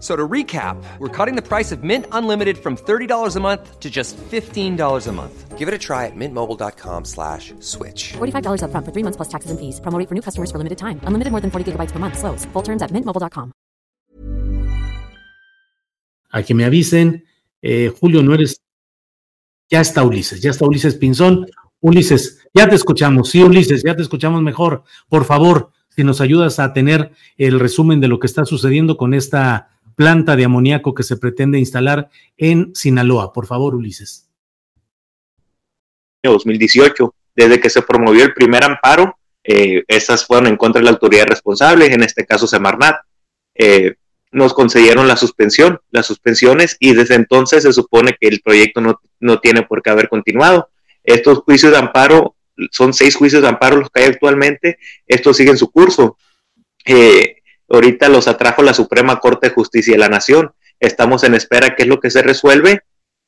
So to recap, we're cutting the price of Mint Unlimited from $30 a month to just $15 a month. Give it a try at mintmobile.com slash switch. $45 upfront for three months plus taxes and fees. Promo for new customers for limited time. Unlimited more than 40 gigabytes per month. Slows. Full terms at mintmobile.com. A que me avisen, eh, Julio, no eres... Ya está Ulises, ya está Ulises Pinzón. Ulises, ya te escuchamos. Sí, Ulises, ya te escuchamos mejor. Por favor, si nos ayudas a tener el resumen de lo que está sucediendo con esta planta de amoníaco que se pretende instalar en Sinaloa. Por favor, Ulises. 2018, desde que se promovió el primer amparo, eh, estas fueron en contra de la autoridad responsable, en este caso Semarnat. Eh, nos concedieron la suspensión, las suspensiones, y desde entonces se supone que el proyecto no, no tiene por qué haber continuado. Estos juicios de amparo, son seis juicios de amparo los que hay actualmente, estos siguen su curso. Eh, Ahorita los atrajo la Suprema Corte de Justicia de la Nación. Estamos en espera qué es lo que se resuelve.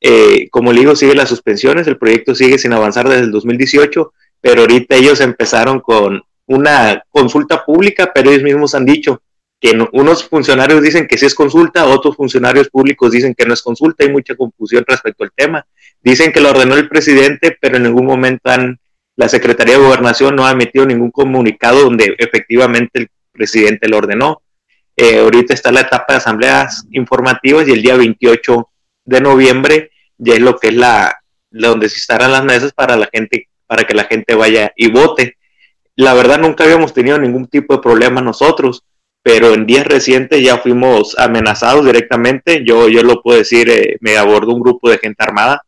Eh, como le digo, sigue las suspensiones, el proyecto sigue sin avanzar desde el 2018, pero ahorita ellos empezaron con una consulta pública, pero ellos mismos han dicho que unos funcionarios dicen que sí es consulta, otros funcionarios públicos dicen que no es consulta, hay mucha confusión respecto al tema. Dicen que lo ordenó el presidente, pero en ningún momento han, la Secretaría de Gobernación no ha emitido ningún comunicado donde efectivamente el presidente lo ordenó. Eh, ahorita está la etapa de asambleas informativas y el día 28 de noviembre ya es lo que es la, donde se estarán las mesas para la gente, para que la gente vaya y vote. La verdad nunca habíamos tenido ningún tipo de problema nosotros, pero en días recientes ya fuimos amenazados directamente. Yo, yo lo puedo decir, eh, me abordó un grupo de gente armada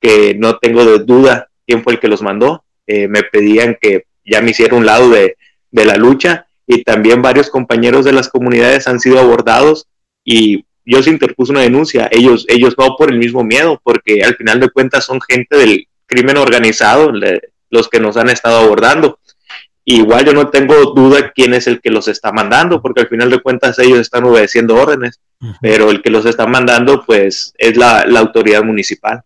que no tengo de duda quién fue el que los mandó. Eh, me pedían que ya me hiciera un lado de, de la lucha y también varios compañeros de las comunidades han sido abordados y yo se interpuse una denuncia. Ellos, ellos no por el mismo miedo, porque al final de cuentas son gente del crimen organizado los que nos han estado abordando. Igual yo no tengo duda quién es el que los está mandando, porque al final de cuentas ellos están obedeciendo órdenes, pero el que los está mandando pues es la, autoridad municipal.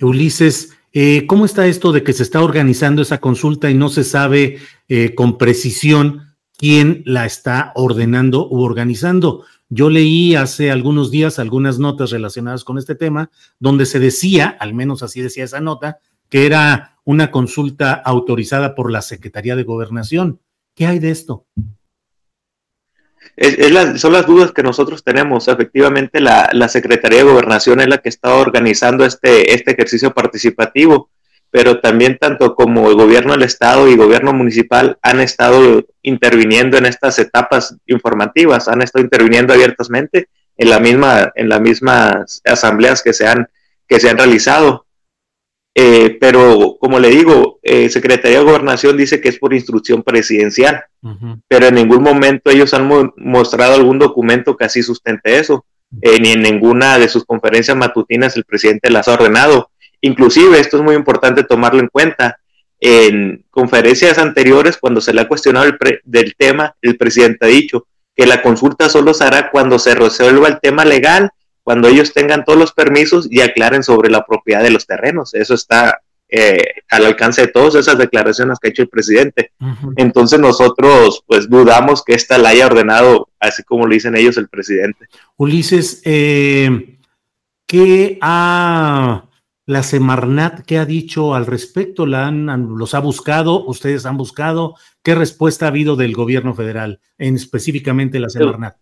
Ulises, eh, ¿cómo está esto de que se está organizando esa consulta y no se sabe eh, con precisión quién la está ordenando u organizando. Yo leí hace algunos días algunas notas relacionadas con este tema, donde se decía, al menos así decía esa nota, que era una consulta autorizada por la Secretaría de Gobernación. ¿Qué hay de esto? son las dudas que nosotros tenemos. Efectivamente, la, la, Secretaría de Gobernación es la que está organizando este, este ejercicio participativo pero también tanto como el gobierno del estado y gobierno municipal han estado interviniendo en estas etapas informativas, han estado interviniendo abiertamente en la misma en las mismas asambleas que se han que se han realizado. Eh, pero como le digo, eh, Secretaría de Gobernación dice que es por instrucción presidencial, pero en ningún momento ellos han mostrado algún documento que así sustente eso, eh, ni en ninguna de sus conferencias matutinas el presidente las ha ordenado Inclusive, esto es muy importante tomarlo en cuenta. En conferencias anteriores, cuando se le ha cuestionado el del tema, el presidente ha dicho que la consulta solo se hará cuando se resuelva el tema legal, cuando ellos tengan todos los permisos y aclaren sobre la propiedad de los terrenos. Eso está eh, al alcance de todas esas declaraciones que ha hecho el presidente. Entonces nosotros pues dudamos que esta la haya ordenado así como lo dicen ellos el presidente. Ulises, eh, ¿qué ha la Semarnat, ¿qué ha dicho al respecto? ¿La han, ¿Los ha buscado? ¿Ustedes han buscado? ¿Qué respuesta ha habido del gobierno federal, en específicamente la Semarnat?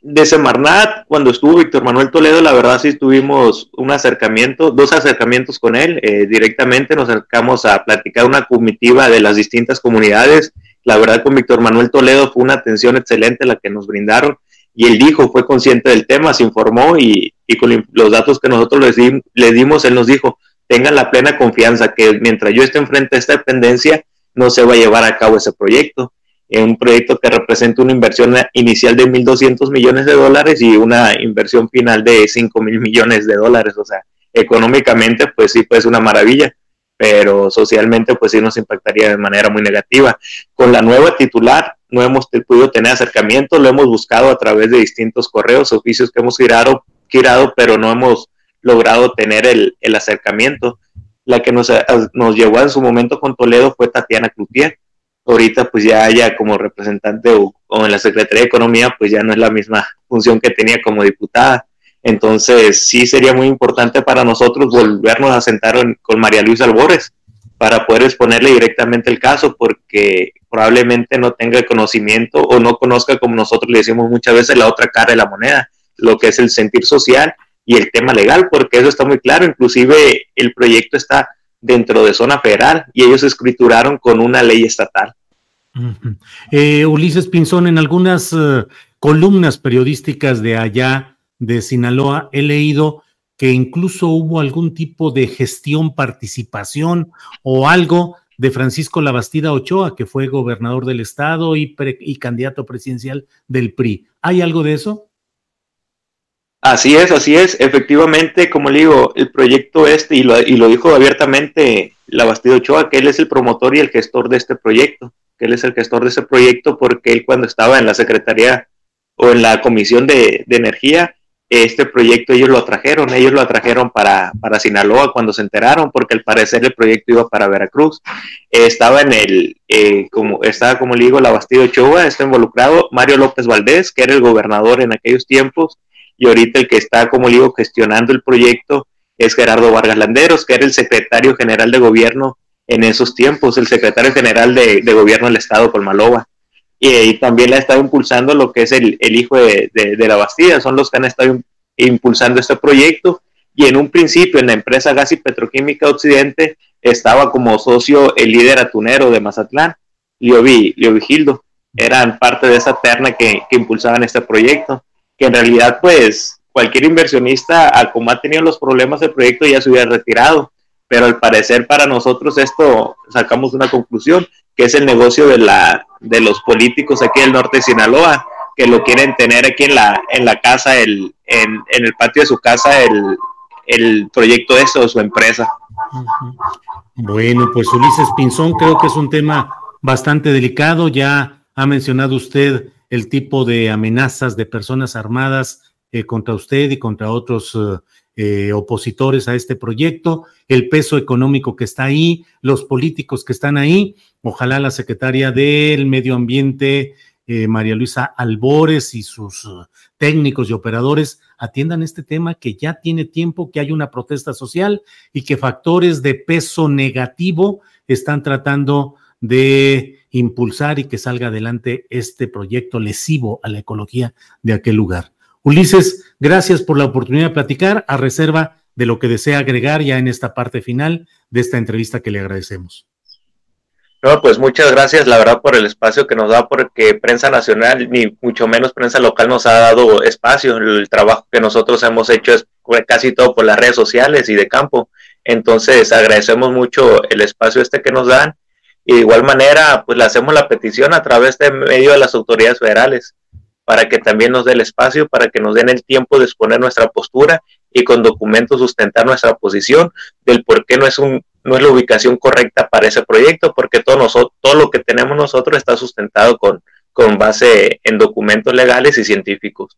de Semarnat, cuando estuvo Víctor Manuel Toledo, la verdad sí tuvimos un acercamiento, dos acercamientos con él. Eh, directamente nos acercamos a platicar una comitiva de las distintas comunidades. La verdad con Víctor Manuel Toledo fue una atención excelente la que nos brindaron y él dijo, fue consciente del tema, se informó y, con los datos que nosotros le, dimos, él nos dijo, tengan la plena confianza que mientras yo esté enfrente a esta dependencia, no se va a llevar a cabo ese proyecto un proyecto que representa una inversión inicial de 1.200 millones de dólares y una inversión final de 5 mil millones de dólares. O sea, económicamente, pues sí, pues una maravilla, pero socialmente, pues sí nos impactaría de manera muy negativa. Con la nueva titular, no hemos podido tener acercamiento, lo hemos buscado a través de distintos correos, oficios que hemos girado, girado pero no hemos logrado tener el, el acercamiento. La que nos, nos llevó en su momento con Toledo fue Tatiana Cloutier ahorita pues ya haya como representante o, en la Secretaría de Economía pues ya no es la misma función que tenía como diputada. Entonces sí sería muy importante para nosotros volvernos a sentar con María Luisa Albores para poder exponerle directamente el caso porque probablemente no tenga conocimiento o no conozca como nosotros le decimos muchas veces la otra cara de la moneda, lo que es el sentir social y el tema legal, porque eso está muy claro, inclusive el proyecto está dentro de zona federal y ellos escrituraron con una ley estatal. Eh, Ulises Pinzón, en algunas eh, columnas periodísticas de allá de Sinaloa he leído que incluso hubo algún tipo de gestión, participación o algo de Francisco Labastida Ochoa, que fue gobernador del estado y, y candidato presidencial del PRI. ¿Hay algo de eso? Así es, así es. Efectivamente, como le digo, el proyecto este, y lo, y lo dijo abiertamente la Bastido Ochoa, que él es el promotor y el gestor de este proyecto, que él es el gestor de ese proyecto porque él cuando estaba en la Secretaría o en la Comisión de, Energía, este proyecto ellos lo atrajeron, ellos lo atrajeron para, para, Sinaloa cuando se enteraron, porque al parecer el proyecto iba para Veracruz. estaba en el, eh, como, estaba como le digo, la Bastido Ochoa, está involucrado Mario López Valdés, que era el gobernador en aquellos tiempos, y ahorita el que está, como digo, gestionando el proyecto es Gerardo Vargas Landeros, que era el secretario general de gobierno en esos tiempos, el secretario general de, gobierno del estado Colmaloba. Y, también la ha estado impulsando lo que es el, hijo de, la Bastida, son los que han estado impulsando este proyecto. Y en un principio, en la empresa Gas y Petroquímica Occidente, estaba como socio el líder atunero de Mazatlán, Leo Vigildo. Eran parte de esa terna que, que impulsaban este proyecto que en realidad pues cualquier inversionista, como ha tenido los problemas del proyecto, ya se hubiera retirado. Pero al parecer para nosotros esto sacamos una conclusión, que es el negocio de, la, de los políticos aquí del norte de Sinaloa, que lo quieren tener aquí en la, en la casa, el, en, en el patio de su casa, el, el proyecto o su empresa. Bueno, pues Ulises Pinzón, creo que es un tema bastante delicado. Ya ha mencionado usted el tipo de amenazas de personas armadas eh, contra usted y contra otros eh, opositores a este proyecto, el peso económico que está ahí, los políticos que están ahí. Ojalá la secretaria del Medio Ambiente, eh, María Luisa Albores y sus técnicos y operadores atiendan este tema que ya tiene tiempo, que hay una protesta social y que factores de peso negativo están tratando de impulsar y que salga adelante este proyecto lesivo a la ecología de aquel lugar. Ulises, gracias por la oportunidad de platicar a reserva de lo que desea agregar ya en esta parte final de esta entrevista que le agradecemos. No, pues muchas gracias, la verdad, por el espacio que nos da, porque prensa nacional, ni mucho menos prensa local, nos ha dado espacio. El trabajo que nosotros hemos hecho es casi todo por las redes sociales y de campo. Entonces, agradecemos mucho el espacio este que nos dan y de igual manera, pues le hacemos la petición a través de medio de las autoridades federales para que también nos dé el espacio, para que nos den el tiempo de exponer nuestra postura y con documentos sustentar nuestra posición del por qué no es, un, no es la ubicación correcta para ese proyecto, porque todo, nosotros, todo lo que tenemos nosotros está sustentado con, con base en documentos legales y científicos.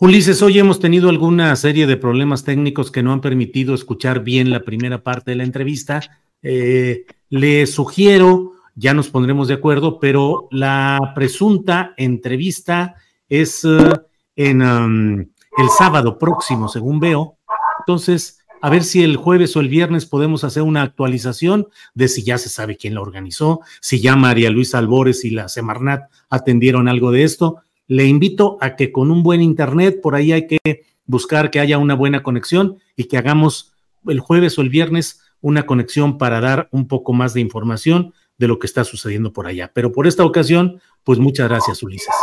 Ulises, hoy hemos tenido alguna serie de problemas técnicos que no han permitido escuchar bien la primera parte de la entrevista. Eh, le sugiero, ya nos pondremos de acuerdo, pero la presunta entrevista es eh, en um, el sábado próximo, según veo. Entonces, a ver si el jueves o el viernes podemos hacer una actualización de si ya se sabe quién la organizó, si ya María Luisa Albores y la Semarnat atendieron algo de esto. le invito a que con un buen internet, por ahí hay que buscar que haya una buena conexión y que hagamos el jueves o el viernes una conexión para dar un poco más de información de lo que está sucediendo por allá. Pero por esta ocasión, pues muchas gracias, Ulises.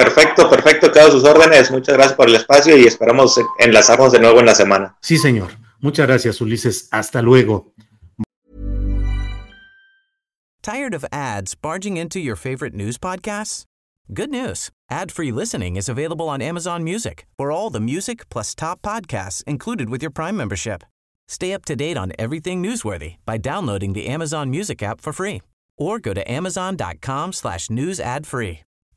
Perfecto, perfecto, quedo sus órdenes. Muchas gracias por el espacio y esperamos enlazarnos de nuevo en la semana. Sí, señor. Muchas gracias, Ulises. Hasta luego. Tired of ads barging into your favorite news podcasts? Good news. Ad-free listening is available on Amazon Music. For all the music plus top podcasts included with your Prime membership. Stay up to date on everything newsworthy by downloading the Amazon Music app for free or go to amazon.com slash news ad free.